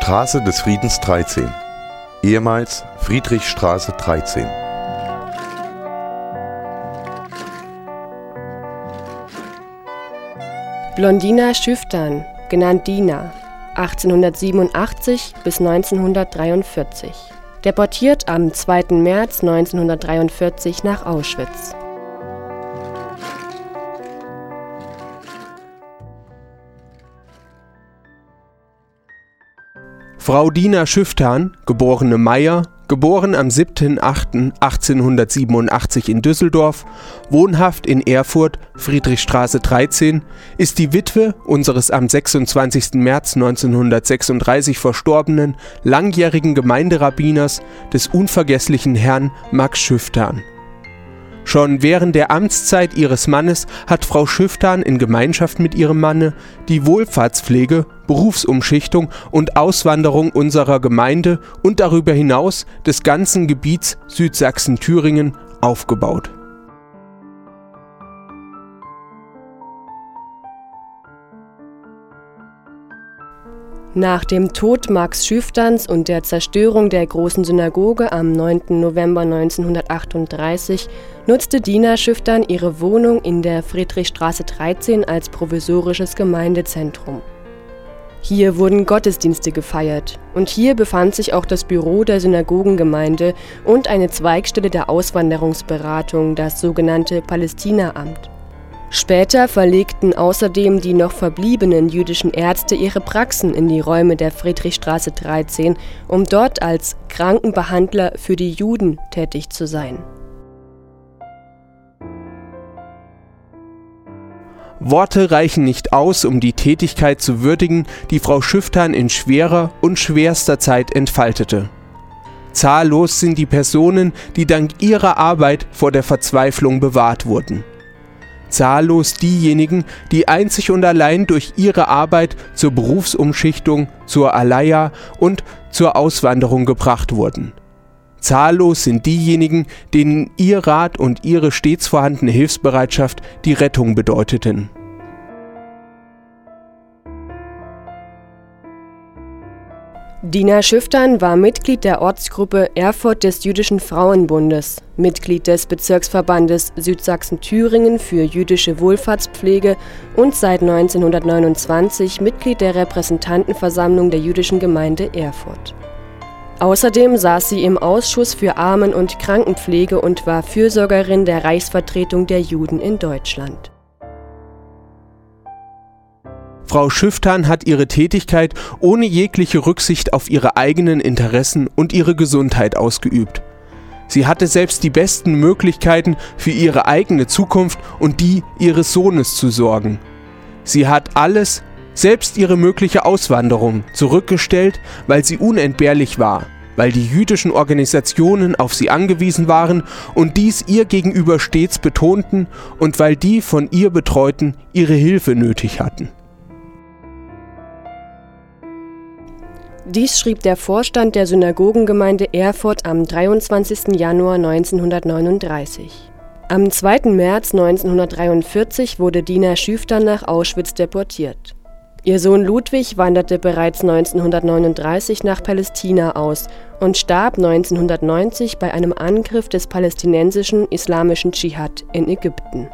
Straße des Friedens 13, ehemals Friedrichstraße 13. Blondina Schüftern, genannt Dina, 1887 bis 1943. Deportiert am 2. März 1943 nach Auschwitz. Frau Dina Schüftan, geborene Meyer, geboren am 7.8.1887 in Düsseldorf, wohnhaft in Erfurt, Friedrichstraße 13, ist die Witwe unseres am 26. März 1936 verstorbenen langjährigen Gemeinderabbiners des unvergesslichen Herrn Max Schüftan. Schon während der Amtszeit ihres Mannes hat Frau Schüftan in Gemeinschaft mit ihrem Manne die Wohlfahrtspflege, Berufsumschichtung und Auswanderung unserer Gemeinde und darüber hinaus des ganzen Gebiets Südsachsen-Thüringen aufgebaut Nach dem Tod Max Schüfterns und der Zerstörung der Großen Synagoge am 9. November 1938 nutzte Dina Schüftern ihre Wohnung in der Friedrichstraße 13 als provisorisches Gemeindezentrum. Hier wurden Gottesdienste gefeiert und hier befand sich auch das Büro der Synagogengemeinde und eine Zweigstelle der Auswanderungsberatung, das sogenannte Palästinaamt. Später verlegten außerdem die noch verbliebenen jüdischen Ärzte ihre Praxen in die Räume der Friedrichstraße 13, um dort als Krankenbehandler für die Juden tätig zu sein. Worte reichen nicht aus, um die Tätigkeit zu würdigen, die Frau Schüftern in schwerer und schwerster Zeit entfaltete. Zahllos sind die Personen, die dank ihrer Arbeit vor der Verzweiflung bewahrt wurden zahllos diejenigen, die einzig und allein durch ihre Arbeit zur Berufsumschichtung, zur Alaya und zur Auswanderung gebracht wurden. Zahllos sind diejenigen, denen ihr Rat und ihre stets vorhandene Hilfsbereitschaft die Rettung bedeuteten. Dina Schüftern war Mitglied der Ortsgruppe Erfurt des Jüdischen Frauenbundes, Mitglied des Bezirksverbandes Südsachsen-Thüringen für jüdische Wohlfahrtspflege und seit 1929 Mitglied der Repräsentantenversammlung der jüdischen Gemeinde Erfurt. Außerdem saß sie im Ausschuss für Armen- und Krankenpflege und war Fürsorgerin der Reichsvertretung der Juden in Deutschland. Frau Schüftan hat ihre Tätigkeit ohne jegliche Rücksicht auf ihre eigenen Interessen und ihre Gesundheit ausgeübt. Sie hatte selbst die besten Möglichkeiten für ihre eigene Zukunft und die ihres Sohnes zu sorgen. Sie hat alles, selbst ihre mögliche Auswanderung, zurückgestellt, weil sie unentbehrlich war, weil die jüdischen Organisationen auf sie angewiesen waren und dies ihr gegenüber stets betonten und weil die von ihr Betreuten ihre Hilfe nötig hatten. Dies schrieb der Vorstand der Synagogengemeinde Erfurt am 23. Januar 1939. Am 2. März 1943 wurde Dina Schüfter nach Auschwitz deportiert. Ihr Sohn Ludwig wanderte bereits 1939 nach Palästina aus und starb 1990 bei einem Angriff des palästinensischen Islamischen Dschihad in Ägypten